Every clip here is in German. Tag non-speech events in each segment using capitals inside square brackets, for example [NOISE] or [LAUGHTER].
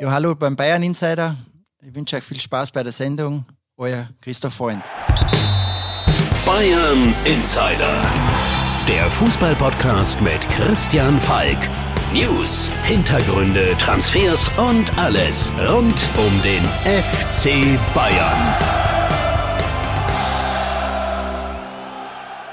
Ja, hallo beim Bayern Insider. Ich wünsche euch viel Spaß bei der Sendung. Euer Christoph Freund. Bayern Insider. Der Fußballpodcast mit Christian Falk. News, Hintergründe, Transfers und alles rund um den FC Bayern.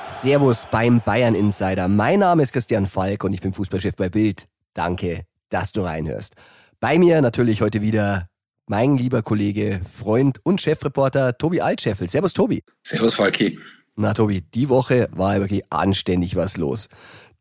Servus beim Bayern Insider. Mein Name ist Christian Falk und ich bin Fußballchef bei Bild. Danke, dass du reinhörst. Bei mir natürlich heute wieder mein lieber Kollege, Freund und Chefreporter Tobi Altscheffel. Servus Tobi. Servus Falki. Na Tobi, die Woche war wirklich anständig was los.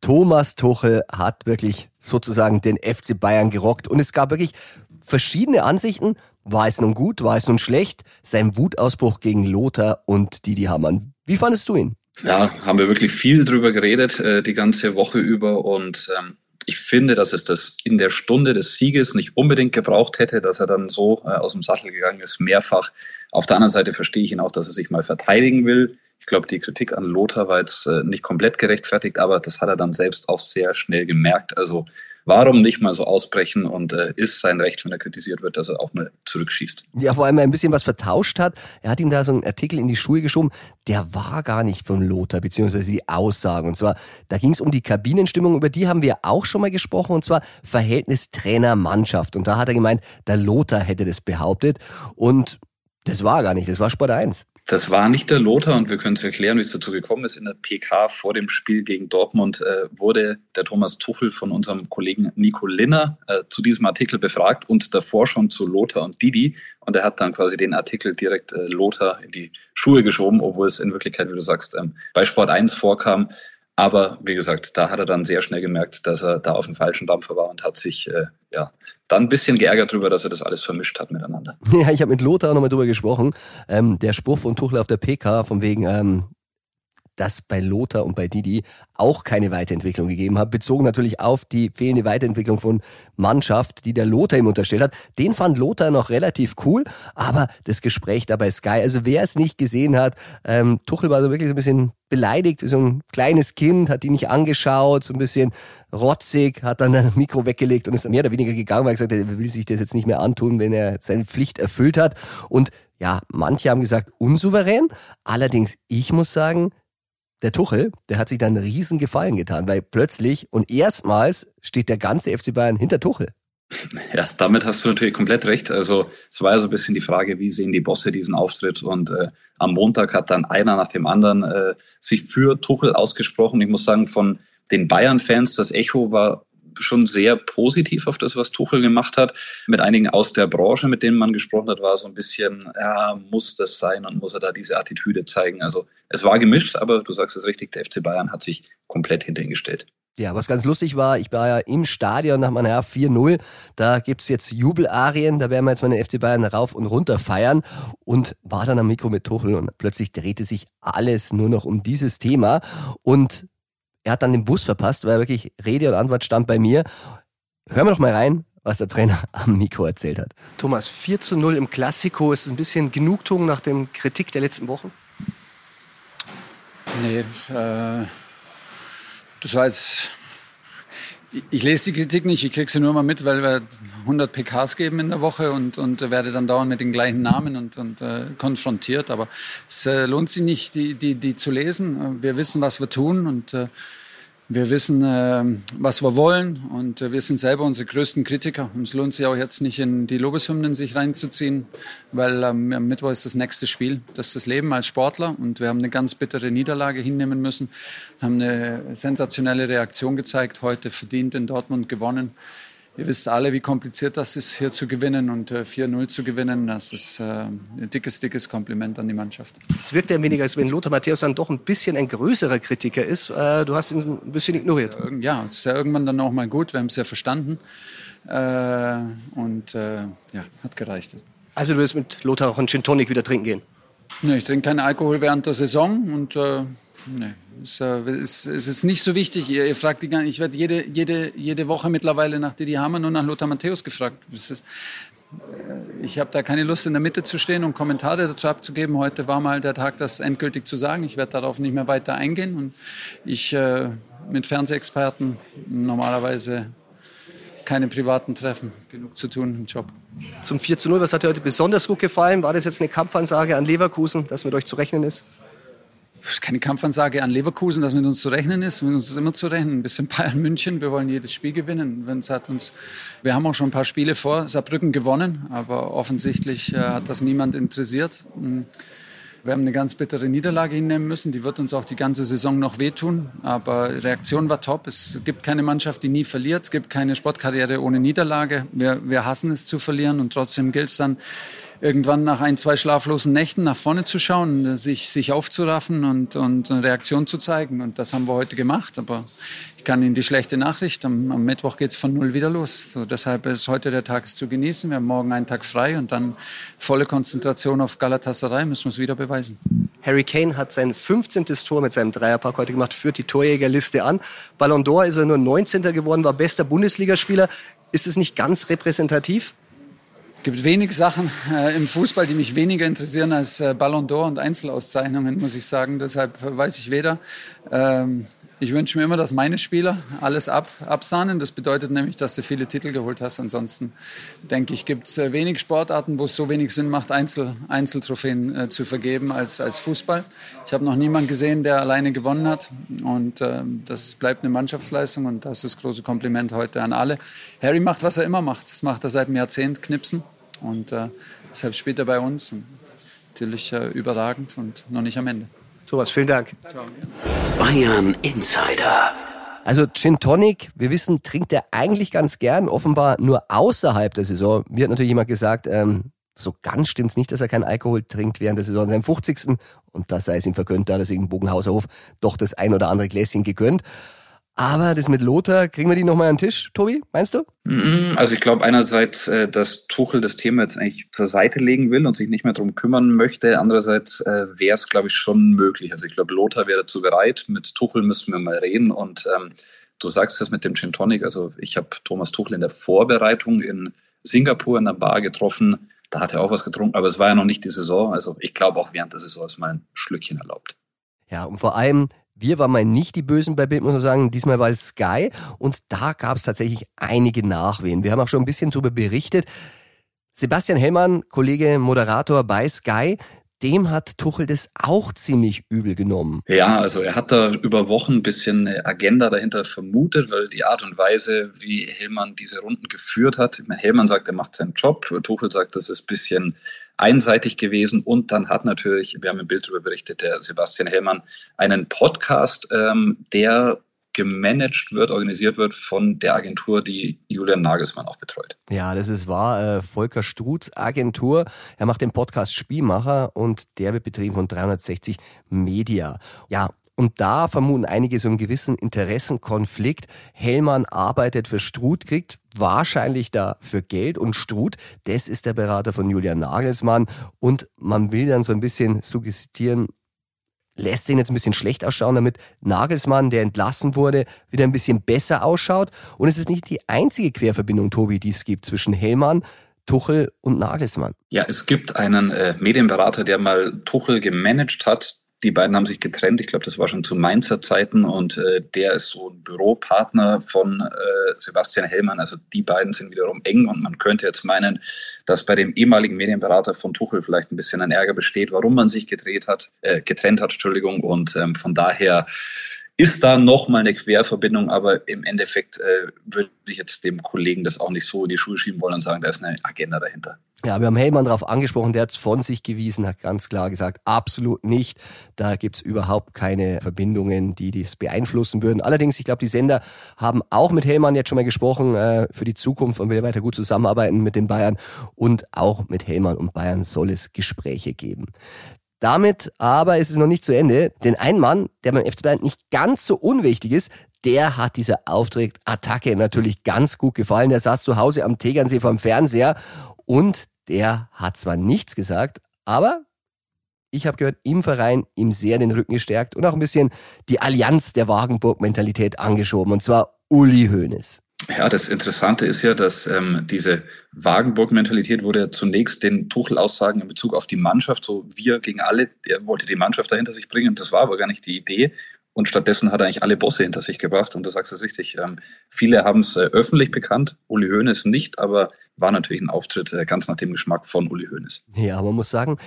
Thomas Tuchel hat wirklich sozusagen den FC Bayern gerockt und es gab wirklich verschiedene Ansichten. War es nun gut, war es nun schlecht? Sein Wutausbruch gegen Lothar und Didi Hamann. Wie fandest du ihn? Ja, haben wir wirklich viel drüber geredet äh, die ganze Woche über und ähm, ich finde, dass es das in der Stunde des Sieges nicht unbedingt gebraucht hätte, dass er dann so äh, aus dem Sattel gegangen ist, mehrfach. Auf der anderen Seite verstehe ich ihn auch, dass er sich mal verteidigen will. Ich glaube, die Kritik an Lothar war jetzt äh, nicht komplett gerechtfertigt, aber das hat er dann selbst auch sehr schnell gemerkt. Also warum nicht mal so ausbrechen und äh, ist sein Recht, wenn er kritisiert wird, dass er auch mal zurückschießt. Ja, vor allem ein bisschen was vertauscht hat. Er hat ihm da so einen Artikel in die Schuhe geschoben, der war gar nicht von Lothar, beziehungsweise die Aussagen. Und zwar, da ging es um die Kabinenstimmung, über die haben wir auch schon mal gesprochen, und zwar Verhältnis Trainer-Mannschaft. Und da hat er gemeint, der Lothar hätte das behauptet. Und das war gar nicht, das war Sport 1. Das war nicht der Lothar und wir können es erklären, wie es dazu gekommen ist. In der PK vor dem Spiel gegen Dortmund äh, wurde der Thomas Tuchel von unserem Kollegen Nico Linner äh, zu diesem Artikel befragt und davor schon zu Lothar und Didi. Und er hat dann quasi den Artikel direkt äh, Lothar in die Schuhe geschoben, obwohl es in Wirklichkeit, wie du sagst, ähm, bei Sport 1 vorkam. Aber wie gesagt, da hat er dann sehr schnell gemerkt, dass er da auf dem falschen Dampfer war und hat sich äh, ja dann ein bisschen geärgert darüber, dass er das alles vermischt hat miteinander. [LAUGHS] Ja, ich habe mit Lothar nochmal drüber gesprochen. Ähm, der Spruch von Tuchel auf der PK von wegen, ähm, dass bei Lothar und bei Didi auch keine Weiterentwicklung gegeben hat, bezogen natürlich auf die fehlende Weiterentwicklung von Mannschaft, die der Lothar ihm unterstellt hat. Den fand Lothar noch relativ cool, aber das Gespräch da bei Sky, also wer es nicht gesehen hat, ähm, Tuchel war so wirklich so ein bisschen beleidigt, so ein kleines Kind, hat ihn nicht angeschaut, so ein bisschen rotzig, hat dann ein Mikro weggelegt und ist mehr oder weniger gegangen, weil er gesagt hat, er will sich das jetzt nicht mehr antun, wenn er seine Pflicht erfüllt hat. Und ja, manche haben gesagt unsouverän. Allerdings, ich muss sagen, der Tuchel, der hat sich dann einen riesen Gefallen getan, weil plötzlich und erstmals steht der ganze FC Bayern hinter Tuchel. Ja, damit hast du natürlich komplett recht. Also es war ja so ein bisschen die Frage, wie sehen die Bosse diesen Auftritt? Und äh, am Montag hat dann einer nach dem anderen äh, sich für Tuchel ausgesprochen. Ich muss sagen, von den Bayern-Fans, das Echo war schon sehr positiv auf das, was Tuchel gemacht hat. Mit einigen aus der Branche, mit denen man gesprochen hat, war so ein bisschen, ja, muss das sein und muss er da diese Attitüde zeigen. Also es war gemischt, aber du sagst es richtig, der FC Bayern hat sich komplett hinter ihn gestellt. Ja, was ganz lustig war, ich war ja im Stadion nach meiner 4-0. Da gibt's jetzt Jubelarien, da werden wir jetzt mal den FC Bayern rauf und runter feiern. Und war dann am Mikro mit Tuchel und plötzlich drehte sich alles nur noch um dieses Thema. Und er hat dann den Bus verpasst, weil wirklich Rede und Antwort stand bei mir. Hören wir doch mal rein, was der Trainer [LAUGHS] am Mikro erzählt hat. Thomas, 4 zu 0 im Klassiko, ist ein bisschen Genugtuung nach dem Kritik der letzten Wochen? Nee, äh, das war jetzt. Ich lese die Kritik nicht, ich kriege sie nur mal mit, weil wir 100 PKs geben in der Woche und, und werde dann dauernd mit den gleichen Namen und, und äh, konfrontiert. Aber es äh, lohnt sich nicht, die, die, die zu lesen. Wir wissen, was wir tun und äh, wir wissen, äh, was wir wollen und äh, wir sind selber unsere größten Kritiker. Und es lohnt sich auch jetzt nicht in die Lobeshymnen sich reinzuziehen, weil ähm, am Mittwoch ist das nächste Spiel. Das ist das Leben als Sportler und wir haben eine ganz bittere Niederlage hinnehmen müssen, haben eine sensationelle Reaktion gezeigt, heute verdient in Dortmund gewonnen. Ihr wisst alle, wie kompliziert das ist, hier zu gewinnen und äh, 4-0 zu gewinnen. Das ist äh, ein dickes, dickes Kompliment an die Mannschaft. Es wirkt ja weniger, als wenn Lothar Matthäus dann doch ein bisschen ein größerer Kritiker ist. Äh, du hast ihn ein bisschen ignoriert. Ja, es ist ja irgendwann dann auch mal gut. Wir haben es ja verstanden. Äh, und äh, ja, hat gereicht. Also du wirst mit Lothar auch einen Gin Tonic wieder trinken gehen? Nee, ich trinke keinen Alkohol während der Saison und äh, nee, es, äh, es, ist nicht so wichtig. Ihr, ihr fragt die. Ich werde jede, jede, jede Woche mittlerweile nach Didi Hamann und nach Lothar Matthäus gefragt. Ist, äh, ich habe da keine Lust, in der Mitte zu stehen und Kommentare dazu abzugeben. Heute war mal der Tag, das endgültig zu sagen. Ich werde darauf nicht mehr weiter eingehen. Und ich äh, mit Fernsehexperten normalerweise keine privaten Treffen. Genug zu tun im Job. Zum 4 zu 0, was hat dir heute besonders gut gefallen? War das jetzt eine Kampfansage an Leverkusen, dass mit euch zu rechnen ist? Ist keine Kampfansage an Leverkusen, dass mit uns zu rechnen ist. Mit uns ist immer zu rechnen. Ein bisschen Bayern München. Wir wollen jedes Spiel gewinnen. Wenn es hat uns, wir haben auch schon ein paar Spiele vor Saarbrücken gewonnen, aber offensichtlich äh, hat das niemand interessiert. Wir haben eine ganz bittere Niederlage hinnehmen müssen. Die wird uns auch die ganze Saison noch wehtun. Aber die Reaktion war top. Es gibt keine Mannschaft, die nie verliert. Es gibt keine Sportkarriere ohne Niederlage. Wir, wir hassen es zu verlieren und trotzdem gilt es dann, irgendwann nach ein, zwei schlaflosen Nächten nach vorne zu schauen, sich, sich aufzuraffen und, und eine Reaktion zu zeigen. Und das haben wir heute gemacht. Aber ich kann Ihnen die schlechte Nachricht, am, am Mittwoch geht es von null wieder los. So, deshalb ist heute der Tag zu genießen. Wir haben morgen einen Tag frei und dann volle Konzentration auf Galatasaray, müssen wir es wieder beweisen. Harry Kane hat sein 15. Tor mit seinem Dreierpack heute gemacht, führt die Torjägerliste an. Ballon d'Or ist er nur 19. geworden, war bester Bundesligaspieler. Ist es nicht ganz repräsentativ? Es gibt wenig Sachen äh, im Fußball, die mich weniger interessieren als äh, Ballon d'Or und Einzelauszeichnungen, muss ich sagen. Deshalb weiß ich weder. Ähm, ich wünsche mir immer, dass meine Spieler alles ab, absahnen. Das bedeutet nämlich, dass du viele Titel geholt hast. Ansonsten denke ich, gibt es äh, wenig Sportarten, wo es so wenig Sinn macht, Einzel, Einzeltrophäen äh, zu vergeben als, als Fußball. Ich habe noch niemanden gesehen, der alleine gewonnen hat. Und äh, das bleibt eine Mannschaftsleistung und das ist das große Kompliment heute an alle. Harry macht, was er immer macht. Das macht er seit einem Jahrzehnt, Knipsen. Und äh, deshalb spielt er bei uns. Natürlich äh, überragend und noch nicht am Ende. Thomas, vielen Dank. Bayern Insider. Also Gin Tonic, wir wissen, trinkt er eigentlich ganz gern, offenbar nur außerhalb der Saison. Mir hat natürlich jemand gesagt, ähm, so ganz stimmt's nicht, dass er keinen Alkohol trinkt während der Saison. Seinem 50. Und das sei es ihm vergönnt, da hat er sich im Bogenhauser Hof doch das ein oder andere Gläschen gegönnt. Aber das mit Lothar, kriegen wir die nochmal an den Tisch, Tobi, meinst du? Also ich glaube einerseits, äh, dass Tuchel das Thema jetzt eigentlich zur Seite legen will und sich nicht mehr darum kümmern möchte. Andererseits äh, wäre es, glaube ich, schon möglich. Also ich glaube, Lothar wäre dazu bereit. Mit Tuchel müssen wir mal reden. Und ähm, du sagst das mit dem Gin Tonic. Also ich habe Thomas Tuchel in der Vorbereitung in Singapur in der Bar getroffen. Da hat er auch was getrunken, aber es war ja noch nicht die Saison. Also ich glaube auch während der Saison ist mal ein Schlückchen erlaubt. Ja, und vor allem, wir waren mal nicht die Bösen bei Bild, muss man sagen. Diesmal war es Sky und da gab es tatsächlich einige Nachwehen. Wir haben auch schon ein bisschen darüber berichtet. Sebastian Hellmann, Kollege, Moderator bei Sky, dem hat Tuchel das auch ziemlich übel genommen. Ja, also er hat da über Wochen ein bisschen eine Agenda dahinter vermutet, weil die Art und Weise, wie Hellmann diese Runden geführt hat, Hellmann sagt, er macht seinen Job, Tuchel sagt, das ist ein bisschen einseitig gewesen und dann hat natürlich, wir haben im Bild darüber berichtet, der Sebastian Hellmann einen Podcast, ähm, der gemanagt wird, organisiert wird von der Agentur, die Julian Nagelsmann auch betreut. Ja, das ist wahr. Äh, Volker Strutz Agentur. Er macht den Podcast Spielmacher und der wird betrieben von 360 Media. Ja, und da vermuten einige so einen gewissen Interessenkonflikt. Hellmann arbeitet für Struth, kriegt wahrscheinlich dafür Geld und Struth, das ist der Berater von Julian Nagelsmann und man will dann so ein bisschen suggestieren, lässt ihn jetzt ein bisschen schlecht ausschauen, damit Nagelsmann, der entlassen wurde, wieder ein bisschen besser ausschaut. Und es ist nicht die einzige Querverbindung, Tobi, die es gibt zwischen Hellmann, Tuchel und Nagelsmann. Ja, es gibt einen äh, Medienberater, der mal Tuchel gemanagt hat, die beiden haben sich getrennt. Ich glaube, das war schon zu Mainzer Zeiten und äh, der ist so ein Büropartner von äh, Sebastian Hellmann. Also die beiden sind wiederum eng und man könnte jetzt meinen, dass bei dem ehemaligen Medienberater von Tuchel vielleicht ein bisschen ein Ärger besteht, warum man sich gedreht hat, äh, getrennt hat, Entschuldigung. Und ähm, von daher ist da nochmal eine Querverbindung, aber im Endeffekt äh, würde ich jetzt dem Kollegen das auch nicht so in die Schuhe schieben wollen und sagen, da ist eine Agenda dahinter. Ja, wir haben Hellmann darauf angesprochen, der hat es von sich gewiesen, hat ganz klar gesagt, absolut nicht. Da gibt's überhaupt keine Verbindungen, die dies beeinflussen würden. Allerdings, ich glaube, die Sender haben auch mit Hellmann jetzt schon mal gesprochen äh, für die Zukunft und will weiter gut zusammenarbeiten mit den Bayern. Und auch mit Hellmann und Bayern soll es Gespräche geben. Damit aber ist es noch nicht zu Ende, denn ein Mann, der beim FC Bayern nicht ganz so unwichtig ist, der hat dieser Auftritt Attacke natürlich ganz gut gefallen. Der saß zu Hause am Tegernsee vom Fernseher und der hat zwar nichts gesagt, aber ich habe gehört, im Verein ihm sehr den Rücken gestärkt und auch ein bisschen die Allianz der Wagenburg-Mentalität angeschoben, und zwar Uli Hoeneß. Ja, das Interessante ist ja, dass ähm, diese Wagenburg-Mentalität wurde ja zunächst den Tuchel-Aussagen in Bezug auf die Mannschaft, so wir gegen alle, er wollte die Mannschaft dahinter sich bringen, das war aber gar nicht die Idee. und stattdessen hat er eigentlich alle Bosse hinter sich gebracht. Und du sagst es richtig. Ähm, viele haben es äh, öffentlich bekannt, Uli Hoeneß nicht, aber war natürlich ein Auftritt äh, ganz nach dem Geschmack von Uli Hoeneß. Ja, man muss sagen,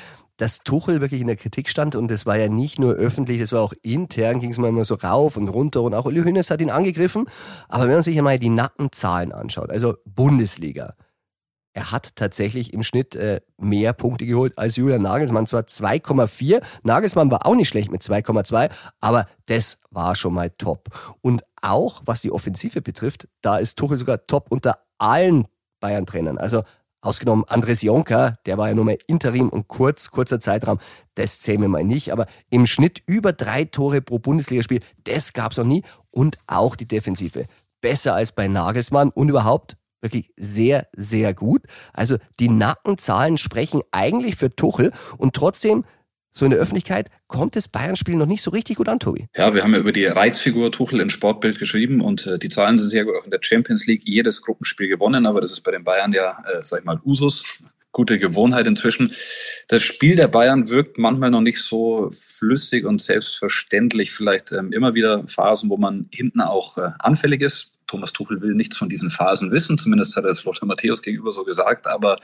dass Tuchel wirklich in der Kritik stand und es war ja nicht nur öffentlich, es war auch intern, ging es mal immer so rauf und runter und auch Uli Hoeneß hat ihn angegriffen. Aber wenn man sich einmal die Nackenzahlen anschaut, also Bundesliga, er hat tatsächlich im Schnitt äh, mehr Punkte geholt als Julian Nagelsmann. Zwar 2,4. Nagelsmann war auch nicht schlecht mit 2,2, aber das war schon mal top. Und auch was die Offensive betrifft, da ist Tuchel sogar top unter allen Bayern-Trainern. Also ausgenommen Andres Jonker, der war ja nur mal Interim und kurz, kurzer Zeitraum. Das zählen wir mal nicht. Aber im Schnitt über drei Tore pro Bundesligaspiel, das gab's noch nie. Und auch die Defensive. Besser als bei Nagelsmann und überhaupt wirklich sehr, sehr gut. Also die Nackenzahlen sprechen eigentlich für Tuchel und trotzdem so in der Öffentlichkeit kommt das Bayern-Spiel noch nicht so richtig gut an, Tobi. Ja, wir haben ja über die Reizfigur Tuchel in Sportbild geschrieben und äh, die Zahlen sind sehr gut. Auch in der Champions League jedes Gruppenspiel gewonnen, aber das ist bei den Bayern ja, äh, sag ich mal, Usus. Gute Gewohnheit inzwischen. Das Spiel der Bayern wirkt manchmal noch nicht so flüssig und selbstverständlich. Vielleicht ähm, immer wieder Phasen, wo man hinten auch äh, anfällig ist Thomas Tuchel will nichts von diesen Phasen wissen, zumindest hat er es Lothar Matthäus gegenüber so gesagt, aber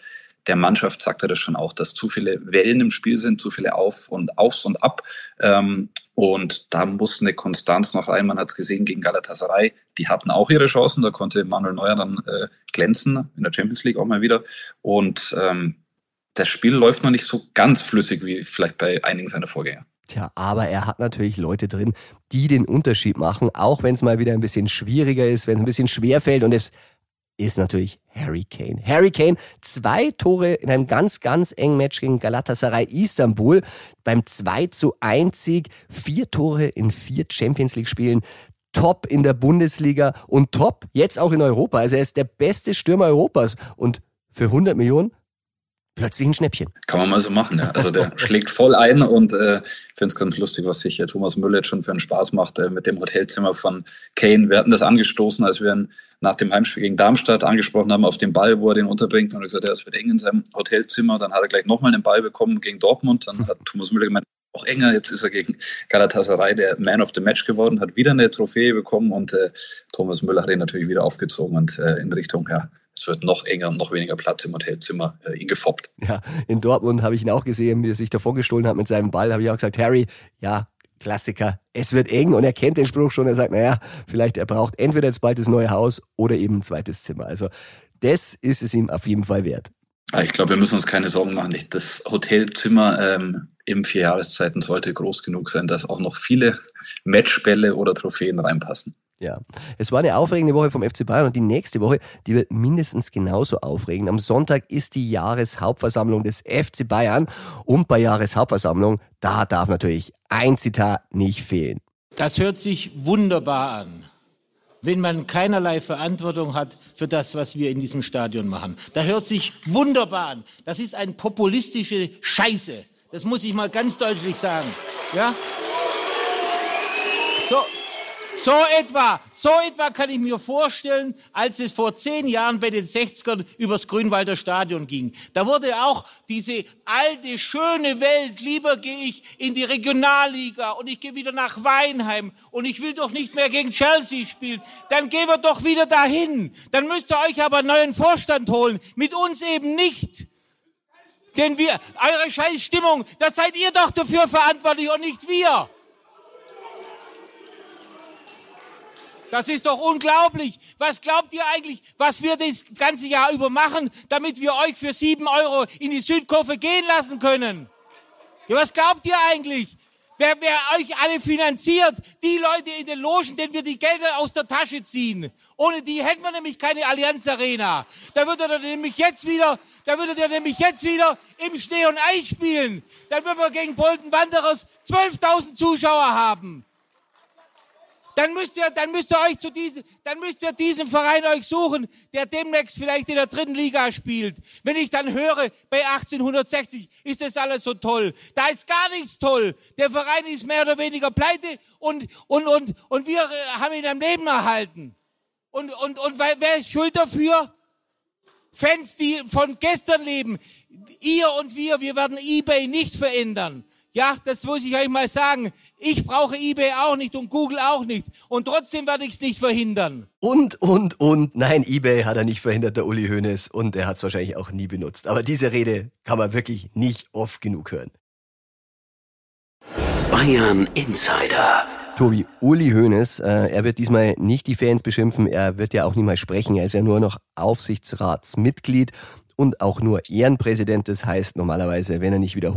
der Mannschaft sagt er das schon auch, dass zu viele Wellen im Spiel sind, zu viele Auf und Aufs und Ab. Ähm, und da muss eine Konstanz noch rein. Man hat es gesehen gegen Galatasaray. Die hatten auch ihre Chancen. Da konnte Manuel Neuer dann äh, glänzen in der Champions League auch mal wieder. Und ähm, das Spiel läuft noch nicht so ganz flüssig wie vielleicht bei einigen seiner Vorgänger. Tja, aber er hat natürlich Leute drin, die den Unterschied machen, auch wenn es mal wieder ein bisschen schwieriger ist, wenn es ein bisschen schwer fällt und es ist natürlich Harry Kane. Harry Kane, zwei Tore in einem ganz, ganz engen Match gegen Galatasaray Istanbul. Beim 2 zu 1 Sieg, vier Tore in vier Champions League Spielen. Top in der Bundesliga und top jetzt auch in Europa. Also er ist der beste Stürmer Europas und für 100 Millionen plötzlich ein Schnäppchen. Kann man mal so machen, ja. Also der [LAUGHS] schlägt voll ein und äh, ich finde es ganz lustig, was sich äh, Thomas Müller jetzt schon für einen Spaß macht äh, mit dem Hotelzimmer von Kane. Wir hatten das angestoßen, als wir ihn nach dem Heimspiel gegen Darmstadt angesprochen haben auf den Ball, wo er den unterbringt und er gesagt, ja, es wird eng in seinem Hotelzimmer. Dann hat er gleich nochmal einen Ball bekommen gegen Dortmund. Dann hat [LAUGHS] Thomas Müller gemeint, auch enger. Jetzt ist er gegen Galatasaray der Man of the Match geworden, hat wieder eine Trophäe bekommen und äh, Thomas Müller hat ihn natürlich wieder aufgezogen und äh, in Richtung, ja, es wird noch enger und noch weniger Platz im Hotelzimmer äh, ihn gefoppt. Ja, in Dortmund habe ich ihn auch gesehen, wie er sich davon gestohlen hat mit seinem Ball. Habe ich auch gesagt, Harry, ja, Klassiker, es wird eng und er kennt den Spruch schon. Er sagt, naja, vielleicht er braucht entweder jetzt bald das neue Haus oder eben ein zweites Zimmer. Also das ist es ihm auf jeden Fall wert. Ich glaube, wir müssen uns keine Sorgen machen. Das Hotelzimmer ähm, im Vierjahreszeiten sollte groß genug sein, dass auch noch viele Matchbälle oder Trophäen reinpassen. Ja, es war eine aufregende Woche vom FC Bayern und die nächste Woche, die wird mindestens genauso aufregend. Am Sonntag ist die Jahreshauptversammlung des FC Bayern und bei Jahreshauptversammlung, da darf natürlich ein Zitat nicht fehlen. Das hört sich wunderbar an, wenn man keinerlei Verantwortung hat für das, was wir in diesem Stadion machen. Da hört sich wunderbar an. Das ist ein populistische Scheiße. Das muss ich mal ganz deutlich sagen. Ja? So, so etwa, so etwa kann ich mir vorstellen, als es vor zehn Jahren bei den 60ern übers Grünwalder Stadion ging. Da wurde auch diese alte, schöne Welt, lieber gehe ich in die Regionalliga und ich gehe wieder nach Weinheim und ich will doch nicht mehr gegen Chelsea spielen. Dann gehen wir doch wieder dahin. Dann müsst ihr euch aber einen neuen Vorstand holen. Mit uns eben nicht. Denn wir, eure Scheißstimmung, das seid ihr doch dafür verantwortlich und nicht wir. Das ist doch unglaublich. Was glaubt ihr eigentlich, was wir das ganze Jahr über machen, damit wir euch für sieben Euro in die Südkurve gehen lassen können? Ja, was glaubt ihr eigentlich? Wer, wer euch alle finanziert, die Leute in den Logen, denen wir die Gelder aus der Tasche ziehen. Ohne die hätten wir nämlich keine Allianz Arena. Da würdet ihr nämlich jetzt wieder, da würdet ihr nämlich jetzt wieder im Schnee und Eis spielen. Dann würden wir gegen Bolton Wanderers 12.000 Zuschauer haben dann müsst ihr, dann müsst ihr euch zu diesem, dann müsst ihr diesen Verein euch suchen, der demnächst vielleicht in der dritten Liga spielt. Wenn ich dann höre, bei 1860 ist das alles so toll. Da ist gar nichts toll. Der Verein ist mehr oder weniger pleite und, und, und, und wir äh, haben ihn am Leben erhalten. Und, und, und wer ist schuld dafür? Fans, die von gestern leben. Ihr und wir, wir werden eBay nicht verändern. Ja, das muss ich euch mal sagen. Ich brauche eBay auch nicht und Google auch nicht. Und trotzdem werde ich es nicht verhindern. Und, und, und. Nein, eBay hat er nicht verhindert, der Uli Hoeneß. Und er hat es wahrscheinlich auch nie benutzt. Aber diese Rede kann man wirklich nicht oft genug hören. Bayern Insider. Tobi, Uli Hoeneß, äh, er wird diesmal nicht die Fans beschimpfen, er wird ja auch nie mal sprechen, er ist ja nur noch Aufsichtsratsmitglied und auch nur Ehrenpräsident. Das heißt normalerweise, wenn er nicht wieder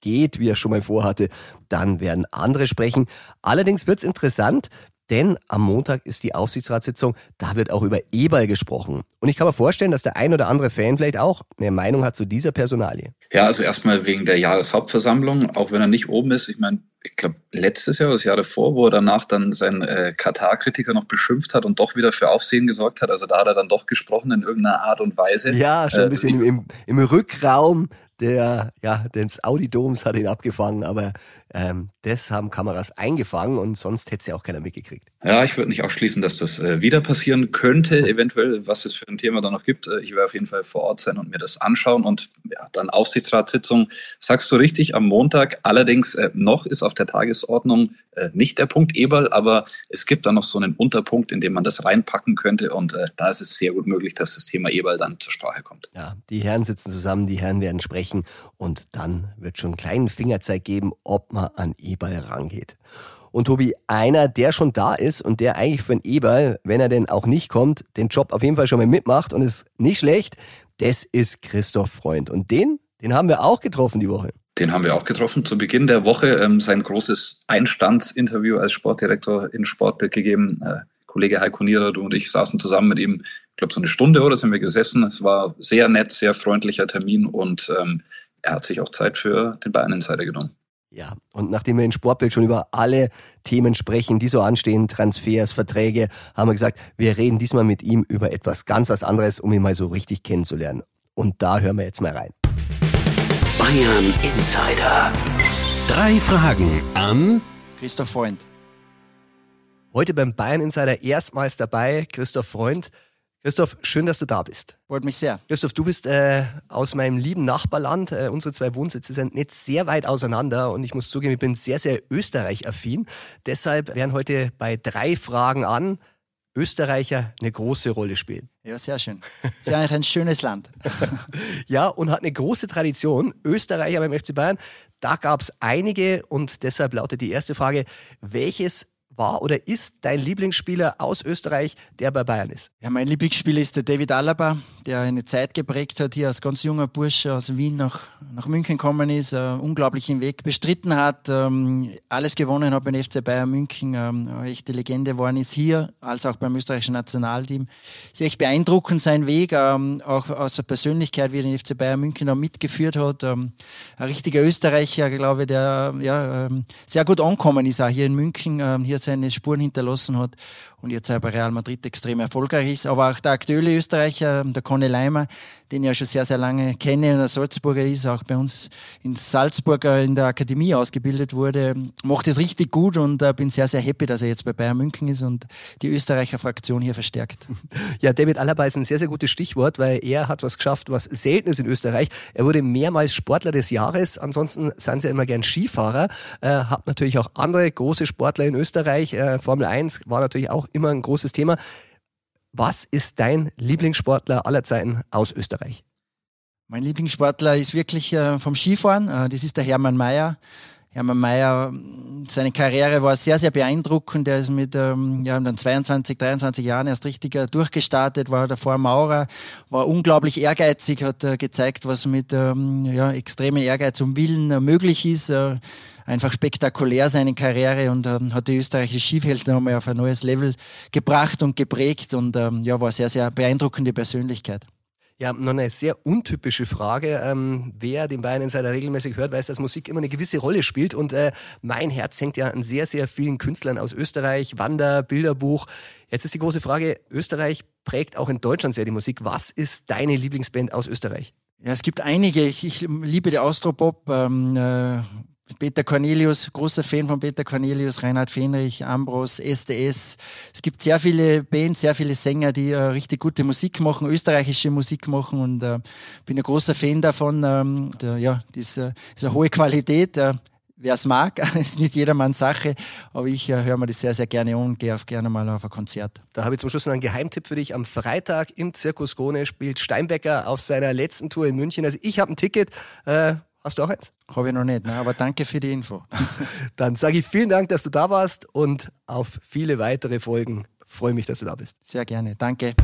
hochgeht, wie er schon mal vorhatte, dann werden andere sprechen. Allerdings wird's interessant, denn am Montag ist die Aufsichtsratssitzung, da wird auch über E-Ball gesprochen. Und ich kann mir vorstellen, dass der ein oder andere Fan vielleicht auch eine Meinung hat zu dieser Personalie. Ja, also erstmal wegen der Jahreshauptversammlung, auch wenn er nicht oben ist. Ich meine, ich glaube, letztes Jahr, das Jahr davor, wo er danach dann seinen äh, Katar-Kritiker noch beschimpft hat und doch wieder für Aufsehen gesorgt hat. Also da hat er dann doch gesprochen in irgendeiner Art und Weise. Ja, schon ein bisschen äh, im, im Rückraum der, ja, des Audidoms hat ihn abgefangen, aber ähm, das haben Kameras eingefangen und sonst hätte es ja auch keiner mitgekriegt. Ja, ich würde nicht ausschließen, dass das äh, wieder passieren könnte, eventuell, was es für ein Thema da noch gibt. Äh, ich werde auf jeden Fall vor Ort sein und mir das anschauen und ja, dann Aufsichtsratssitzung. Sagst du richtig, am Montag. Allerdings äh, noch ist auf der Tagesordnung äh, nicht der Punkt Eberl, aber es gibt da noch so einen Unterpunkt, in dem man das reinpacken könnte und äh, da ist es sehr gut möglich, dass das Thema Eberl dann zur Sprache kommt. Ja, die Herren sitzen zusammen, die Herren werden sprechen und dann wird schon einen kleinen Fingerzeig geben, ob man an Eberl rangeht. Und Tobi, einer, der schon da ist und der eigentlich für den Eberl, wenn er denn auch nicht kommt, den Job auf jeden Fall schon mal mitmacht und ist nicht schlecht, das ist Christoph Freund. Und den, den haben wir auch getroffen die Woche. Den haben wir auch getroffen zu Beginn der Woche. Ähm, sein großes Einstandsinterview als Sportdirektor in Sportbild gegeben. Äh, Kollege Heiko Nierer, du und ich saßen zusammen mit ihm, ich glaube so eine Stunde oder sind wir gesessen. Es war sehr nett, sehr freundlicher Termin und ähm, er hat sich auch Zeit für den Bayern Insider genommen. Ja, und nachdem wir in Sportbild schon über alle Themen sprechen, die so anstehen, Transfers, Verträge, haben wir gesagt, wir reden diesmal mit ihm über etwas ganz was anderes, um ihn mal so richtig kennenzulernen. Und da hören wir jetzt mal rein. Bayern Insider. Drei Fragen an Christoph Freund. Heute beim Bayern Insider erstmals dabei, Christoph Freund. Christoph, schön, dass du da bist. Freut mich sehr. Christoph, du bist äh, aus meinem lieben Nachbarland. Äh, unsere zwei Wohnsitze sind nicht sehr weit auseinander und ich muss zugeben, ich bin sehr, sehr Österreich-affin. Deshalb werden heute bei drei Fragen an Österreicher eine große Rolle spielen. Ja, sehr schön. Ist ja eigentlich ein schönes Land. [LAUGHS] ja, und hat eine große Tradition. Österreicher beim FC Bayern, da gab es einige und deshalb lautet die erste Frage, welches war oder ist dein Lieblingsspieler aus Österreich, der bei Bayern ist? Ja, mein Lieblingsspieler ist der David Alaba, der eine Zeit geprägt hat, hier als ganz junger Bursche aus Wien nach, nach München gekommen ist, äh, unglaublichen Weg bestritten hat, ähm, alles gewonnen hat beim FC Bayern München, ähm, echte Legende geworden ist hier, als auch beim österreichischen Nationalteam. Ist echt beeindruckend sein Weg, ähm, auch aus der Persönlichkeit, wie er den FC Bayern München noch mitgeführt hat. Ähm, ein richtiger Österreicher, glaube ich, der ja, ähm, sehr gut angekommen ist, auch hier in München. Ähm, hier seine Spuren hinterlassen hat und jetzt bei Real Madrid extrem erfolgreich ist. Aber auch der aktuelle Österreicher, der Conny Leimer, den ich ja schon sehr, sehr lange kenne und ein Salzburger ist, auch bei uns in Salzburg in der Akademie ausgebildet wurde, macht es richtig gut und äh, bin sehr, sehr happy, dass er jetzt bei Bayern München ist und die Österreicher Fraktion hier verstärkt. [LAUGHS] Ja, David Alaba ist ein sehr, sehr gutes Stichwort, weil er hat was geschafft, was selten ist in Österreich. Er wurde mehrmals Sportler des Jahres, ansonsten sind sie ja immer gern Skifahrer, äh, hat natürlich auch andere große Sportler in Österreich. Äh, Formel 1 war natürlich auch immer ein großes Thema. Was ist dein Lieblingssportler aller Zeiten aus Österreich? Mein Lieblingssportler ist wirklich äh, vom Skifahren. Äh, das ist der Hermann Mayer. Hermann Mayer, seine Karriere war sehr, sehr beeindruckend. Er ist mit ähm, ja, dann 22, 23 Jahren erst richtig äh, durchgestartet, war davor Maurer, war unglaublich ehrgeizig, hat äh, gezeigt, was mit ähm, ja, extremen Ehrgeiz und Willen äh, möglich ist. Äh, einfach spektakulär seine Karriere und ähm, hat die österreichische Skifeld nochmal auf ein neues Level gebracht und geprägt und ähm, ja, war sehr, sehr beeindruckende Persönlichkeit. Ja, noch eine sehr untypische Frage. Ähm, wer den Bayern Insider regelmäßig hört, weiß, dass Musik immer eine gewisse Rolle spielt. Und äh, mein Herz hängt ja an sehr, sehr vielen Künstlern aus Österreich, Wander, Bilderbuch. Jetzt ist die große Frage, Österreich prägt auch in Deutschland sehr die Musik. Was ist deine Lieblingsband aus Österreich? Ja, es gibt einige. Ich, ich liebe die Austropop. Ähm, äh, Peter Cornelius, großer Fan von Peter Cornelius, Reinhard Fenrich, Ambros, SDS. Es gibt sehr viele Bands, sehr viele Sänger, die äh, richtig gute Musik machen, österreichische Musik machen und äh, bin ein großer Fan davon. Ähm, der, ja, diese, diese hohe Qualität. Äh, wer es mag, [LAUGHS] ist nicht jedermanns Sache, aber ich äh, höre mir das sehr, sehr gerne an und gehe auch gerne mal auf ein Konzert. Da habe ich zum Schluss noch einen Geheimtipp für dich. Am Freitag im Zirkus Krone spielt Steinbecker auf seiner letzten Tour in München. Also ich habe ein Ticket. Äh, hast du auch eins? Habe ich noch nicht, ne? aber danke für die Info. [LAUGHS] Dann sage ich vielen Dank, dass du da warst und auf viele weitere Folgen. Freue mich, dass du da bist. Sehr gerne, danke.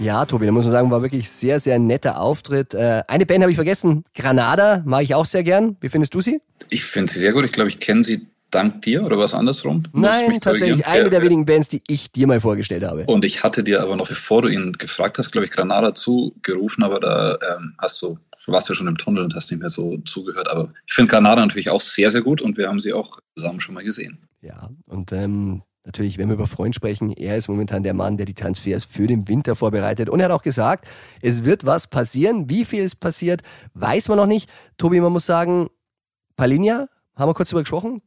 Ja, Tobi, da muss man sagen, war wirklich sehr, sehr netter Auftritt. Äh, eine Band habe ich vergessen, Granada, mag ich auch sehr gern. Wie findest du sie? Ich finde sie sehr gut. Ich glaube, ich kenne sie dank dir oder was andersrum? Nein, tatsächlich eine ja, der wenigen Bands, die ich dir mal vorgestellt habe. Und ich hatte dir aber noch, bevor du ihn gefragt hast, glaube ich, Granada zugerufen, aber da ähm, hast du, du warst ja schon im Tunnel und hast nicht mehr so zugehört. Aber ich finde Granada natürlich auch sehr, sehr gut und wir haben sie auch zusammen schon mal gesehen. Ja, und ähm, Natürlich, wenn wir über Freund sprechen, er ist momentan der Mann, der die Transfers für den Winter vorbereitet. Und er hat auch gesagt, es wird was passieren. Wie viel es passiert, weiß man noch nicht. Tobi, man muss sagen, Palinja, haben wir kurz darüber gesprochen,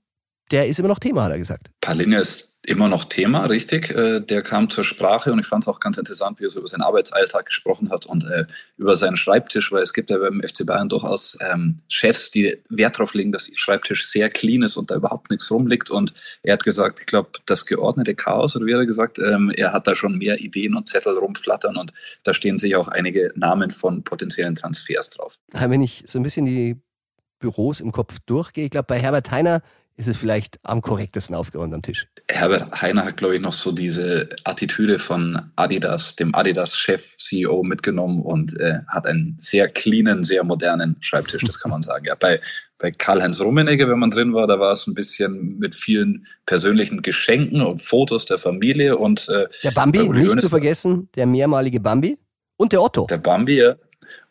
der ist immer noch Thema, hat er gesagt. Palinja ist immer noch Thema, richtig. Äh, der kam zur Sprache und ich fand es auch ganz interessant, wie er so über seinen Arbeitsalltag gesprochen hat und äh, über seinen Schreibtisch, weil es gibt ja beim FC Bayern durchaus ähm, Chefs, die Wert darauf legen, dass ihr Schreibtisch sehr clean ist und da überhaupt nichts rumliegt. Und er hat gesagt, ich glaube, das geordnete Chaos, oder wie er gesagt, ähm, er hat da schon mehr Ideen und Zettel rumflattern und da stehen sich auch einige Namen von potenziellen Transfers drauf. Wenn ich so ein bisschen die Büros im Kopf durchgehe, ich glaube, bei Herbert Heiner ist es vielleicht am korrektesten aufgeräumt am Tisch. Herbert Heiner hat, glaube ich, noch so diese Attitüde von Adidas, dem Adidas-Chef, CEO mitgenommen und äh, hat einen sehr cleanen, sehr modernen Schreibtisch, das kann man sagen. Ja, bei, bei Karl-Heinz Rummenigge, wenn man drin war, da war es ein bisschen mit vielen persönlichen Geschenken und Fotos der Familie und äh, der Bambi, nicht zu vergessen, der mehrmalige Bambi und der Otto. Der Bambi, ja.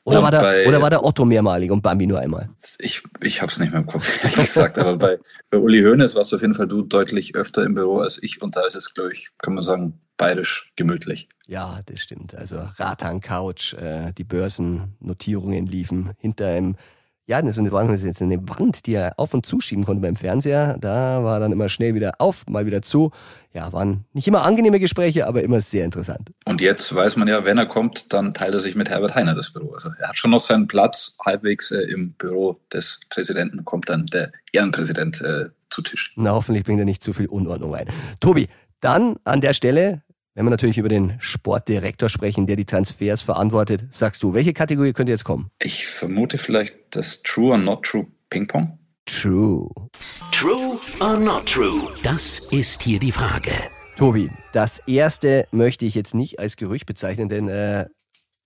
Oder war, der, bei, oder war der Otto mehrmalig und Bambi nur einmal? Ich, ich habe es nicht mehr im Kopf, ehrlich gesagt. aber bei, bei Uli Hoeneß warst du auf jeden Fall du deutlich öfter im Büro als ich. Und da ist es, glaube ich, kann man sagen, bayerisch gemütlich. Ja, das stimmt. Also Ratan Couch, äh, die Börsennotierungen liefen hinter einem ja, das jetzt eine Wand, die er auf und zuschieben konnte beim Fernseher. Da war dann immer schnell wieder auf, mal wieder zu. Ja, waren nicht immer angenehme Gespräche, aber immer sehr interessant. Und jetzt weiß man ja, wenn er kommt, dann teilt er sich mit Herbert Heiner das Büro. Also er hat schon noch seinen Platz halbwegs äh, im Büro des Präsidenten, kommt dann der Ehrenpräsident äh, zu Tisch. Na, hoffentlich bringt er nicht zu viel Unordnung ein. Tobi, dann an der Stelle wenn wir natürlich über den Sportdirektor sprechen, der die Transfers verantwortet, sagst du, welche Kategorie könnte jetzt kommen? Ich vermute vielleicht das True or Not True Ping Pong. True. True or not true? Das ist hier die Frage. Tobi, das erste möchte ich jetzt nicht als Gerücht bezeichnen, denn äh,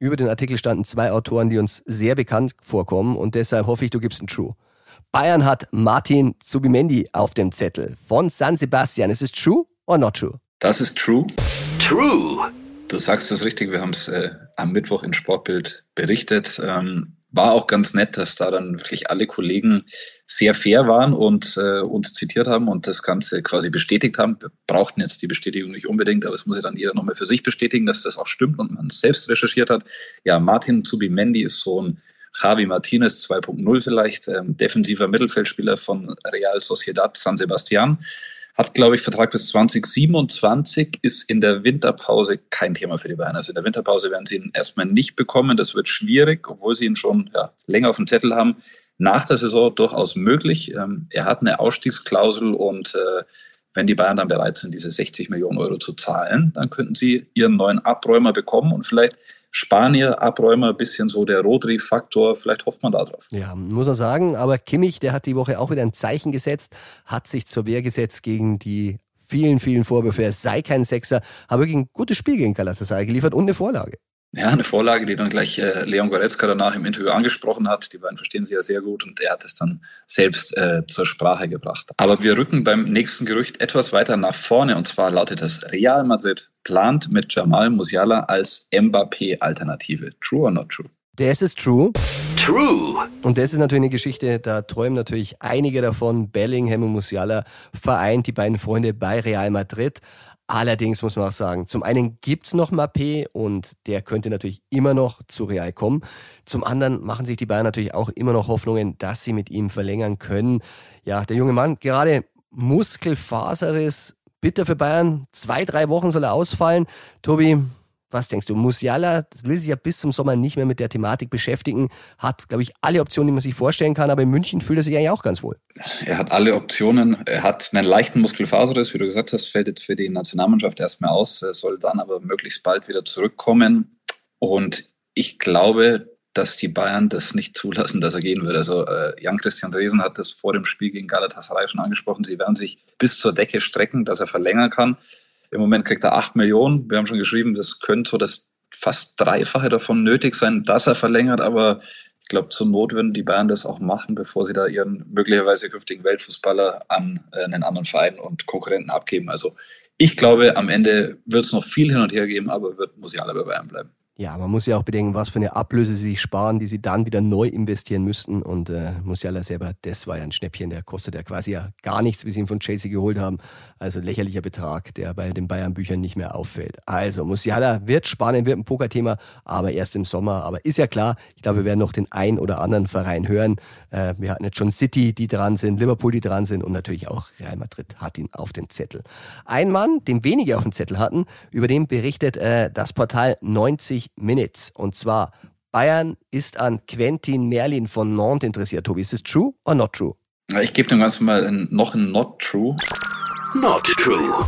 über den Artikel standen zwei Autoren, die uns sehr bekannt vorkommen und deshalb hoffe ich, du gibst ein True. Bayern hat Martin Zubimendi auf dem Zettel von San Sebastian. Ist es true or not true? Das ist true. True. Du sagst das richtig, wir haben es äh, am Mittwoch in Sportbild berichtet. Ähm, war auch ganz nett, dass da dann wirklich alle Kollegen sehr fair waren und äh, uns zitiert haben und das Ganze quasi bestätigt haben. Wir brauchten jetzt die Bestätigung nicht unbedingt, aber es muss ja dann jeder nochmal für sich bestätigen, dass das auch stimmt und man selbst recherchiert hat. Ja, Martin Zubimendi ist so ein Javi Martinez 2.0 vielleicht, ähm, defensiver Mittelfeldspieler von Real Sociedad San Sebastian hat, glaube ich, Vertrag bis 2027, ist in der Winterpause kein Thema für die Bayern. Also in der Winterpause werden sie ihn erstmal nicht bekommen. Das wird schwierig, obwohl sie ihn schon ja, länger auf dem Zettel haben. Nach der Saison durchaus möglich. Ähm, er hat eine Ausstiegsklausel und äh, wenn die Bayern dann bereit sind, diese 60 Millionen Euro zu zahlen, dann könnten sie ihren neuen Abräumer bekommen und vielleicht Spanier-Abräumer, bisschen so der Rodri-Faktor, vielleicht hofft man da drauf. Ja, muss man sagen, aber Kimmich, der hat die Woche auch wieder ein Zeichen gesetzt, hat sich zur Wehr gesetzt gegen die vielen, vielen Vorwürfe, er sei kein Sechser, hat wirklich ein gutes Spiel gegen Galatasaray geliefert und eine Vorlage. Ja, eine Vorlage, die dann gleich äh, Leon Goretzka danach im Interview angesprochen hat. Die beiden verstehen sie ja sehr gut und er hat es dann selbst äh, zur Sprache gebracht. Aber wir rücken beim nächsten Gerücht etwas weiter nach vorne und zwar lautet das Real Madrid plant mit Jamal Musiala als Mbappé-Alternative. True or not true? Das ist true. True. Und das ist natürlich eine Geschichte, da träumen natürlich einige davon. Bellingham und Musiala vereint die beiden Freunde bei Real Madrid. Allerdings muss man auch sagen, zum einen gibt's noch Mappé und der könnte natürlich immer noch zu Real kommen. Zum anderen machen sich die Bayern natürlich auch immer noch Hoffnungen, dass sie mit ihm verlängern können. Ja, der junge Mann, gerade Muskelfaserriss, bitter für Bayern. Zwei, drei Wochen soll er ausfallen. Tobi, Was denkst du? Musiala will sich ja bis zum Sommer nicht mehr mit der Thematik beschäftigen, hat, glaube ich, alle Optionen, die man sich vorstellen kann, aber in München fühlt er sich eigentlich auch ganz wohl. Er hat alle Optionen. Er hat einen leichten Muskelfaserriss, wie du gesagt hast, fällt jetzt für die Nationalmannschaft erstmal aus, er soll dann aber möglichst bald wieder zurückkommen. Und ich glaube, dass die Bayern das nicht zulassen, dass er gehen wird. Also äh, Jan-Christian Dresen hat das vor dem Spiel gegen Galatasaray schon angesprochen. Sie werden sich bis zur Decke strecken, dass er verlängern kann. Im Moment kriegt er acht Millionen. Wir haben schon geschrieben, das könnte so das fast Dreifache davon nötig sein, dass er verlängert. Aber ich glaube, zur Not würden die Bayern das auch machen, bevor sie da ihren möglicherweise künftigen Weltfußballer an äh, einen anderen Verein und Konkurrenten abgeben. Also ich glaube, am Ende wird es noch viel hin und her geben, aber wird Musiala bei Bayern bleiben. Ja, man muss ja auch bedenken, was für eine Ablöse sie sich sparen, die sie dann wieder neu investieren müssten. Und äh, Musiala selber, das war ja ein Schnäppchen, der kostet ja quasi ja gar nichts, wie sie ihn von Chelsea geholt haben. Also lächerlicher Betrag, der bei den Bayern-Büchern nicht mehr auffällt. Also Musiala wird spannend, wird ein Pokerthema, aber erst im Sommer. Aber ist ja klar, ich glaube, wir werden noch den ein oder anderen Verein hören. Äh, wir hatten jetzt schon City, die dran sind, Liverpool, die dran sind und natürlich auch Real Madrid hat ihn auf den Zettel. Ein Mann, den wenige auf dem Zettel hatten, über den berichtet äh, das Portal 90 Minutes. Und zwar Bayern ist an Quentin Merlin von Nantes interessiert. Tobi, ist es true or not true? Ich gebe dem Ganzen mal ein, noch ein Not True. Not true.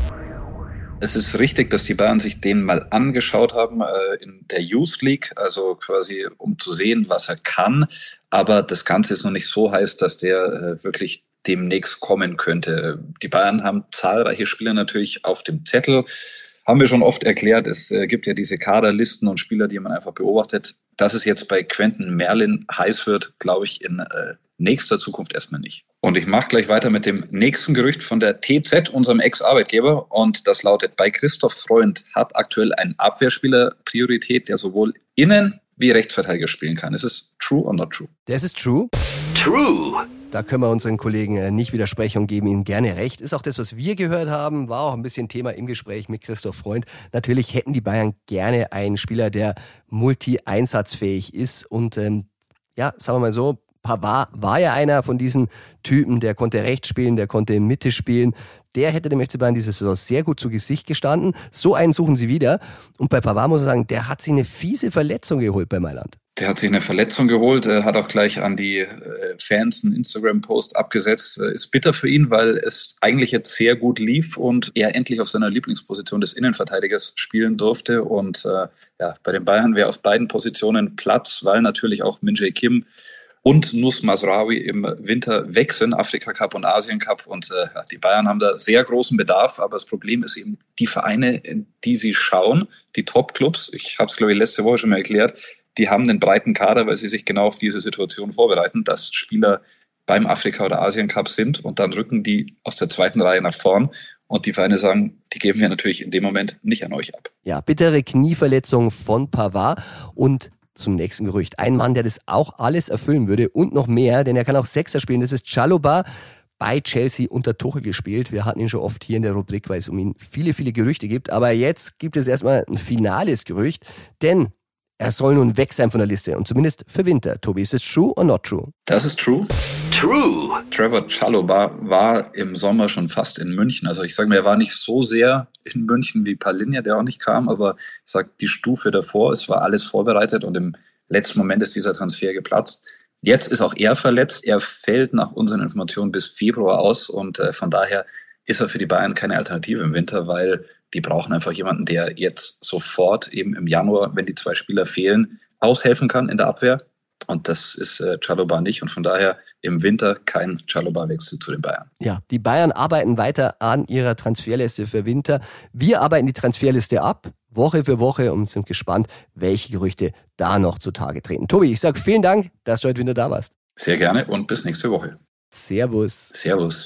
Es ist richtig, dass die Bayern sich den mal angeschaut haben äh, in der Youth League, also quasi um zu sehen, was er kann. Aber das Ganze ist noch nicht so heiß, dass der äh, wirklich demnächst kommen könnte. Die Bayern haben zahlreiche Spieler natürlich auf dem Zettel haben wir schon oft erklärt, es äh, gibt ja diese Kaderlisten und Spieler, die man einfach beobachtet. Dass es jetzt bei Quentin Merlin heiß wird, glaube ich, in äh, nächster Zukunft erstmal nicht. Und ich mache gleich weiter mit dem nächsten Gerücht von der TZ, unserem Ex-Arbeitgeber. Und das lautet, bei Christoph Freund hat aktuell ein Abwehrspieler Priorität, der sowohl innen wie Rechtsverteidiger spielen kann. Ist es true or not true? Das ist true. True. Da können wir unseren Kollegen äh, nicht widersprechen und geben ihnen gerne recht. Ist auch das, was wir gehört haben, war auch ein bisschen Thema im Gespräch mit Christoph Freund. Natürlich hätten die Bayern gerne einen Spieler, der multi-einsatzfähig ist und ähm, ja, sagen wir mal so, Pavard war ja einer von diesen Typen, der konnte rechts spielen, der konnte Mitte spielen. Der hätte dem FC Bayern diese Saison sehr gut zu Gesicht gestanden. So einen suchen sie wieder. Und bei Pavard muss ich sagen, der hat sich eine fiese Verletzung geholt bei Mailand. Der hat sich eine Verletzung geholt, hat auch gleich an die äh, Fans einen Instagram-Post abgesetzt. Äh, ist bitter für ihn, weil es eigentlich jetzt sehr gut lief und er endlich auf seiner Lieblingsposition des Innenverteidigers spielen durfte. Und äh, ja, bei den Bayern wäre auf beiden Positionen Platz, weil natürlich auch Min Jae Kim und Nus Masraoui im Winter wechseln, Afrika Cup und Asien Cup. Und äh, die Bayern haben da sehr großen Bedarf, aber das Problem ist eben die Vereine, in die sie schauen, die Top-Clubs. Ich habe es, glaube ich, letzte Woche schon mal erklärt die haben einen breiten Kader, weil sie sich genau auf diese Situation vorbereiten, dass Spieler beim Afrika- oder Asien-Cup sind und dann rücken die aus der zweiten Reihe nach vorn. Und die Vereine sagen, die geben wir natürlich in dem Moment nicht an euch ab. Ja, bittere Knieverletzung von Pavard und zum nächsten Gerücht. Ein Mann, der das auch alles erfüllen würde und noch mehr, denn er kann auch Sechser spielen. Das ist Chaloba bei Chelsea unter Tuchel gespielt. Wir hatten ihn schon oft hier in der Rubrik, weil es um ihn viele, viele Gerüchte gibt. Aber jetzt gibt es erstmal ein finales Gerücht, denn er soll nun weg sein von der Liste und zumindest für Winter. Tobi, ist es true or not true? Das ist true. True. Trevor Chalobah war im Sommer schon fast in München. Also ich sage mir, er war nicht so sehr in München wie Palinja, der auch nicht kam, aber ich sage die Stufe davor, es war alles vorbereitet und im letzten Moment ist dieser Transfer geplatzt. Jetzt ist auch er verletzt. Er fällt nach unseren Informationen bis Februar aus und äh, von daher ist er für die Bayern keine Alternative im Winter, weil die brauchen einfach jemanden, der jetzt sofort eben im Januar, wenn die zwei Spieler fehlen, aushelfen kann in der Abwehr. Und das ist äh, Chaloba nicht. Und von daher im Winter kein Chaloba-Wechsel zu den Bayern. Ja, die Bayern arbeiten weiter an ihrer Transferliste für Winter. Wir arbeiten die Transferliste ab, Woche für Woche und sind gespannt, welche Gerüchte da noch zutage treten. Tobi, ich sage vielen Dank, dass du heute wieder da warst. Sehr gerne und bis nächste Woche. Servus. Servus.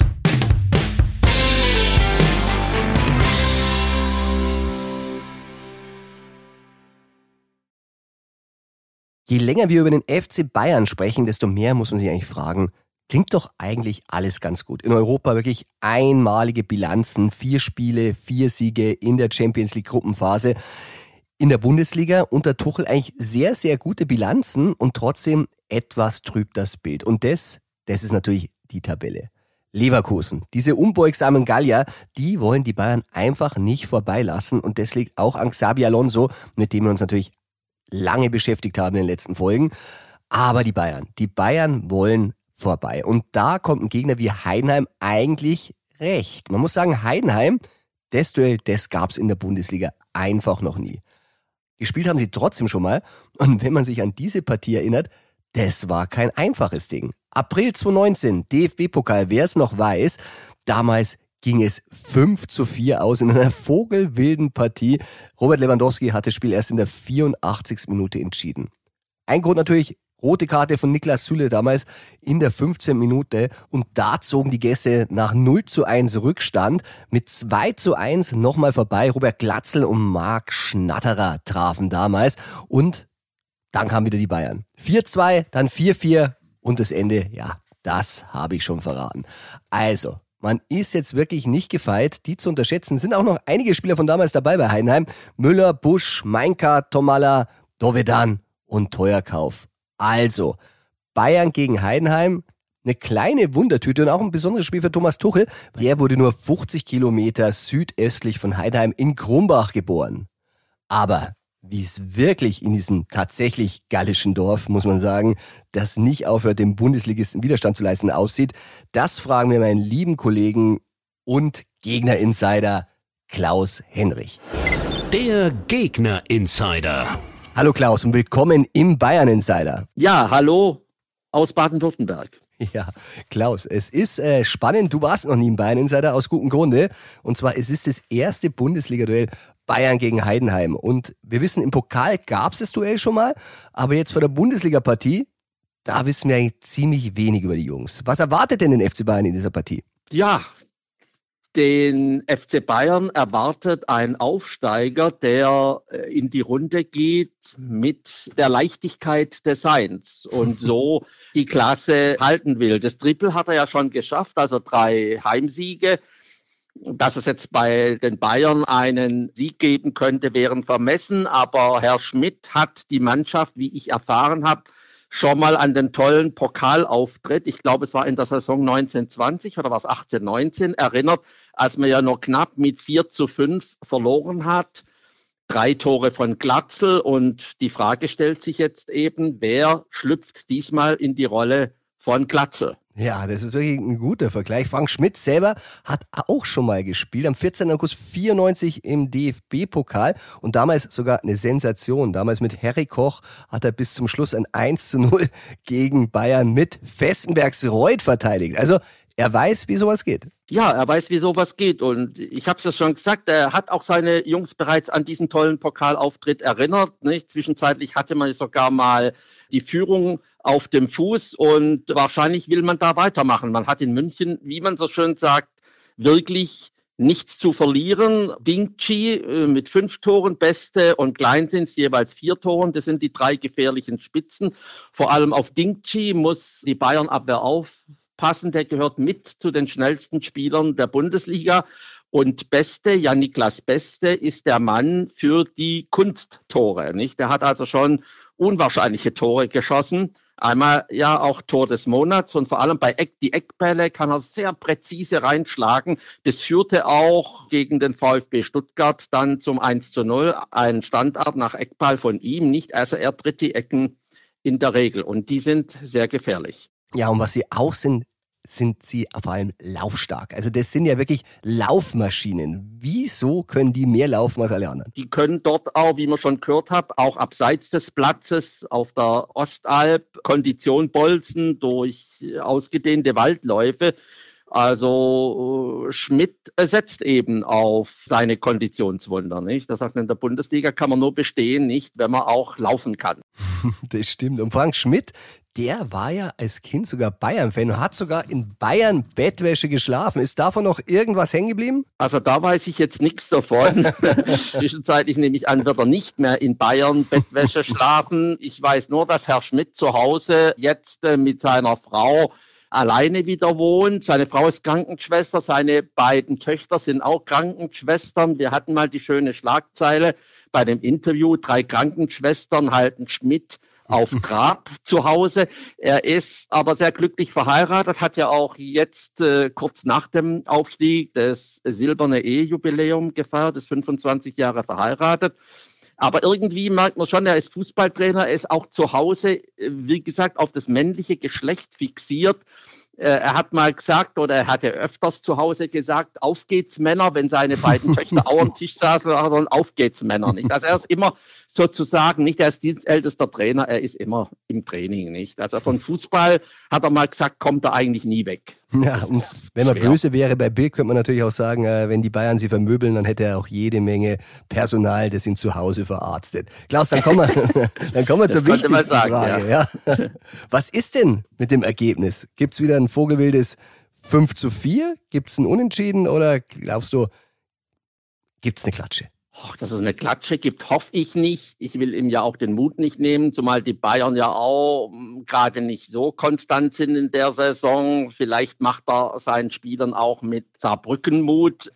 Je länger wir über den FC Bayern sprechen, desto mehr muss man sich eigentlich fragen, klingt doch eigentlich alles ganz gut. In Europa wirklich einmalige Bilanzen, vier Spiele, vier Siege in der Champions League Gruppenphase. In der Bundesliga unter Tuchel eigentlich sehr, sehr gute Bilanzen und trotzdem etwas trübt das Bild. Und das, das ist natürlich die Tabelle. Leverkusen. Diese unbeugsamen Gallier, die wollen die Bayern einfach nicht vorbeilassen und das liegt auch an Xabi Alonso, mit dem wir uns natürlich lange beschäftigt haben in den letzten Folgen. Aber die Bayern, die Bayern wollen vorbei. Und da kommt ein Gegner wie Heidenheim eigentlich recht. Man muss sagen, Heidenheim, das Duell, das gab's in der Bundesliga einfach noch nie. Gespielt haben sie trotzdem schon mal. Und wenn man sich an diese Partie erinnert, das war kein einfaches Ding. April 2019, DFB-Pokal, wer es noch weiß, damals ging es 5 zu 4 aus in einer vogelwilden Partie. Robert Lewandowski hat das Spiel erst in der 84. Minute entschieden. Ein Grund natürlich, rote Karte von Niklas Süle damals in der 15. Minute und da zogen die Gäste nach 0 zu 1 Rückstand mit 2 zu 1 nochmal vorbei. Robert Glatzel und Marc Schnatterer trafen damals und dann kamen wieder die Bayern. 4-2, dann 4-4 und das Ende, ja, das habe ich schon verraten. Also, man ist jetzt wirklich nicht gefeit, die zu unterschätzen. Sind auch noch einige Spieler von damals dabei bei Heidenheim. Müller, Busch, Meinka, Tomala, Dovedan und Teuerkauf. Also, Bayern gegen Heidenheim, eine kleine Wundertüte und auch ein besonderes Spiel für Thomas Tuchel. Der wurde nur 50 Kilometer südöstlich von Heidenheim in Krumbach geboren. Aber wie es wirklich in diesem tatsächlich gallischen Dorf, muss man sagen, das nicht aufhört, dem Bundesligisten Widerstand zu leisten, aussieht, das fragen wir meinen lieben Kollegen und Gegner-Insider Klaus Henrich. Der Gegner-Insider. Hallo Klaus und willkommen im Bayern Insider. Ja, hallo aus Baden-Württemberg. Ja, Klaus, es ist äh, spannend. Du warst noch nie im Bayern Insider aus gutem Grunde. Und zwar, es ist das erste Bundesliga-Duell Bayern gegen Heidenheim. Und wir wissen, im Pokal gab es das Duell schon mal, aber jetzt vor der Bundesliga-Partie, da wissen wir eigentlich ziemlich wenig über die Jungs. Was erwartet denn den FC Bayern in dieser Partie? Ja, den FC Bayern erwartet ein Aufsteiger, der äh, in die Runde geht mit der Leichtigkeit des Seins und [LAUGHS] so die Klasse halten will. Das Triple hat er ja schon geschafft, also drei Heimsiege. Dass es jetzt bei den Bayern einen Sieg geben könnte, wären vermessen. Aber Herr Schmidt hat die Mannschaft, wie ich erfahren habe, schon mal an den tollen Pokalauftritt, ich glaube, es war in der Saison 1920 oder war es 1819, erinnert, als man ja noch knapp mit 4 zu 5 verloren hat. Drei Tore von Glatzel und die Frage stellt sich jetzt eben, wer schlüpft diesmal in die Rolle von Glatzel? Ja, das ist wirklich ein guter Vergleich. Frank Schmidt selber hat auch schon mal gespielt, am 14. August 94 im DFB-Pokal und damals sogar eine Sensation. Damals mit Harry Koch hat er bis zum Schluss ein 1 zu 0 [LAUGHS] gegen Bayern mit Festenbergs Reut verteidigt. Also er weiß, wie sowas geht. Ja, er weiß, wie sowas geht. Und ich habe es ja schon gesagt, er hat auch seine Jungs bereits an diesen tollen Pokalauftritt erinnert. Nicht? Zwischenzeitlich hatte man sogar mal die Führung auf dem Fuß und wahrscheinlich will man da weitermachen. Man hat in München, wie man so schön sagt, wirklich nichts zu verlieren. Dingchi äh, mit fünf Toren, Beste und Kleinsins jeweils vier Toren. Das sind die drei gefährlichen Spitzen. Vor allem auf Dingchi muss die Bayern-Abwehr aufpassen. Der gehört mit zu den schnellsten Spielern der Bundesliga. Und Beste, ja Niklas Beste, ist der Mann für die Kunsttore. Nicht? Der hat also schon unwahrscheinliche Tore geschossen. Einmal ja auch Tor des Monats und vor allem bei Eck, die Eckbälle kann er sehr präzise reinschlagen. Das führte auch gegen den VfB Stuttgart dann zum 1 zu 0. Ein Standard nach Eckball von ihm, nicht also er tritt die Ecken in der Regel und die sind sehr gefährlich. Ja, und was sie auch sind, sind sie vor allem laufstark. Also das sind ja wirklich Laufmaschinen. Wieso können die mehr laufen als alle anderen? Die können dort auch, wie man schon gehört hat, auch abseits des Platzes auf der Ostalb Kondition bolzen durch ausgedehnte Waldläufe. Also äh, Schmidt setzt eben auf seine Konditionswunder. Nicht? Das sagt in der Bundesliga kann man nur bestehen, nicht, wenn man auch laufen kann. [LAUGHS] das stimmt. Und Frank Schmidt, der war ja als Kind sogar Bayern-Fan und hat sogar in Bayern Bettwäsche geschlafen. Ist davon noch irgendwas hängen geblieben? Also da weiß ich jetzt nichts davon. [LAUGHS] Zwischenzeitlich nehme ich an, wird er nicht mehr in Bayern Bettwäsche schlafen. Ich weiß nur, dass Herr Schmidt zu Hause jetzt äh, mit seiner Frau alleine wieder wohnt. Seine Frau ist Krankenschwester, seine beiden Töchter sind auch Krankenschwestern. Wir hatten mal die schöne Schlagzeile bei dem Interview, drei Krankenschwestern halten Schmidt auf Trab zu Hause. Er ist aber sehr glücklich verheiratet, hat ja auch jetzt äh, kurz nach dem Aufstieg das silberne Ehejubiläum gefeiert, ist 25 Jahre verheiratet. Aber irgendwie merkt man schon, er ist Fußballtrainer, er ist auch zu Hause, äh, wie gesagt, auf das männliche Geschlecht fixiert. Äh, er hat mal gesagt, oder er hatte öfters zu Hause gesagt, auf geht's Männer, wenn seine beiden [LAUGHS] Töchter auch am Tisch saßen, auf geht's Männer nicht. Also er ist immer sozusagen nicht, er ist dienstältester Trainer, er ist immer im Training, nicht? Also von Fußball hat er mal gesagt, kommt er eigentlich nie weg. Ja, und wenn man schwer. böse wäre bei Bill, könnte man natürlich auch sagen, äh, wenn die Bayern sie vermöbeln, dann hätte er auch jede Menge Personal, das ihn zu Hause verarztet. Klaus, dann kommen wir, [LAUGHS] dann kommen wir zur wichtigsten sagen, Frage. Ja. ja. Was ist denn mit dem Ergebnis? Gibt's wieder ein vogelwildes 5 zu 4? Gibt's ein Unentschieden oder glaubst du, gibt's eine Klatsche? Och, dass es eine Klatsche gibt, hoffe ich nicht. Ich will ihm ja auch den Mut nicht nehmen, zumal die Bayern ja auch hm, gerade nicht so konstant sind in der Saison. Vielleicht macht er seinen Spielern auch mit Saarbrücken Mut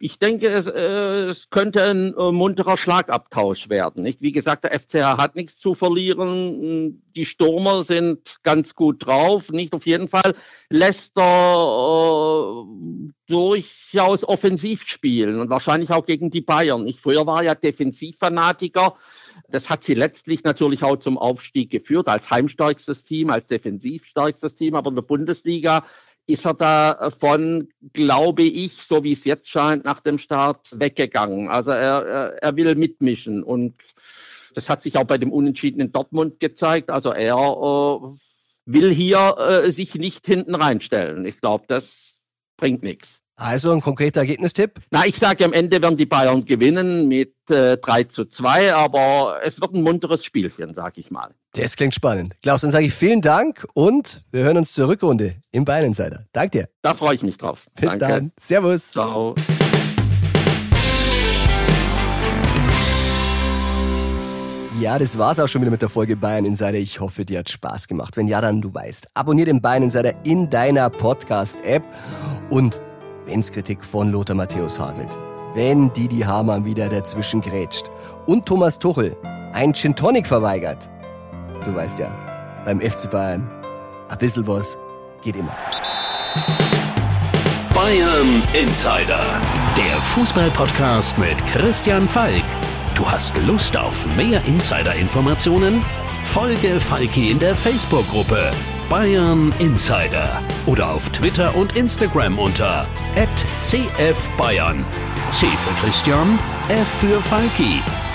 ich denke, es, äh, es könnte ein äh, munterer Schlagabtausch werden. Nicht? Wie gesagt, der FCH hat nichts zu verlieren. Die Stürmer sind ganz gut drauf. Nicht auf jeden Fall lässt er äh, durchaus offensiv spielen und wahrscheinlich auch gegen die Bayern. Ich früher war ja Defensivfanatiker. Das hat sie letztlich natürlich auch zum Aufstieg geführt, als heimstärkstes Team, als defensivstärkstes Team. Aber in der Bundesliga ist er davon, glaube ich, so wie es jetzt scheint, nach dem Start weggegangen. Also er, er, will mitmischen und das hat sich auch bei dem Unentschieden in Dortmund gezeigt. Also er äh, will hier äh, sich nicht hinten reinstellen. Ich glaube, das bringt nichts. Also ein konkreter Ergebnistipp? Na, ich sage am Ende werden die Bayern gewinnen mit äh, 3 zu 2, aber es wird ein munteres Spielchen, sag ich mal. Das klingt spannend. Klaus, dann sage ich vielen Dank und wir hören uns zur Rückrunde im Bayern-Insider. Dank dir. Da freue ich mich drauf. Bis Danke. dann. Servus. Ciao. Ja, das war's auch schon wieder mit der Folge Bayern Insider. Ich hoffe, dir hat Spaß gemacht. Wenn ja, dann du weißt. Abonnier den Bayern Insider in deiner Podcast-App und wenn's Kritik von Lothar Matthäus hagelt, wenn Didi Hamann wieder dazwischen grätscht und Thomas Tuchel ein Gin Tonic verweigert. Du weißt ja, beim FC Bayern, ein bisschen was geht immer. Bayern Insider, der Fußballpodcast mit Christian Falk. Du hast Lust auf mehr Insider-Informationen? Folge Falki in der Facebook-Gruppe Bayern Insider oder auf Twitter und Instagram unter @cfbayern. C für Christian, F für Falki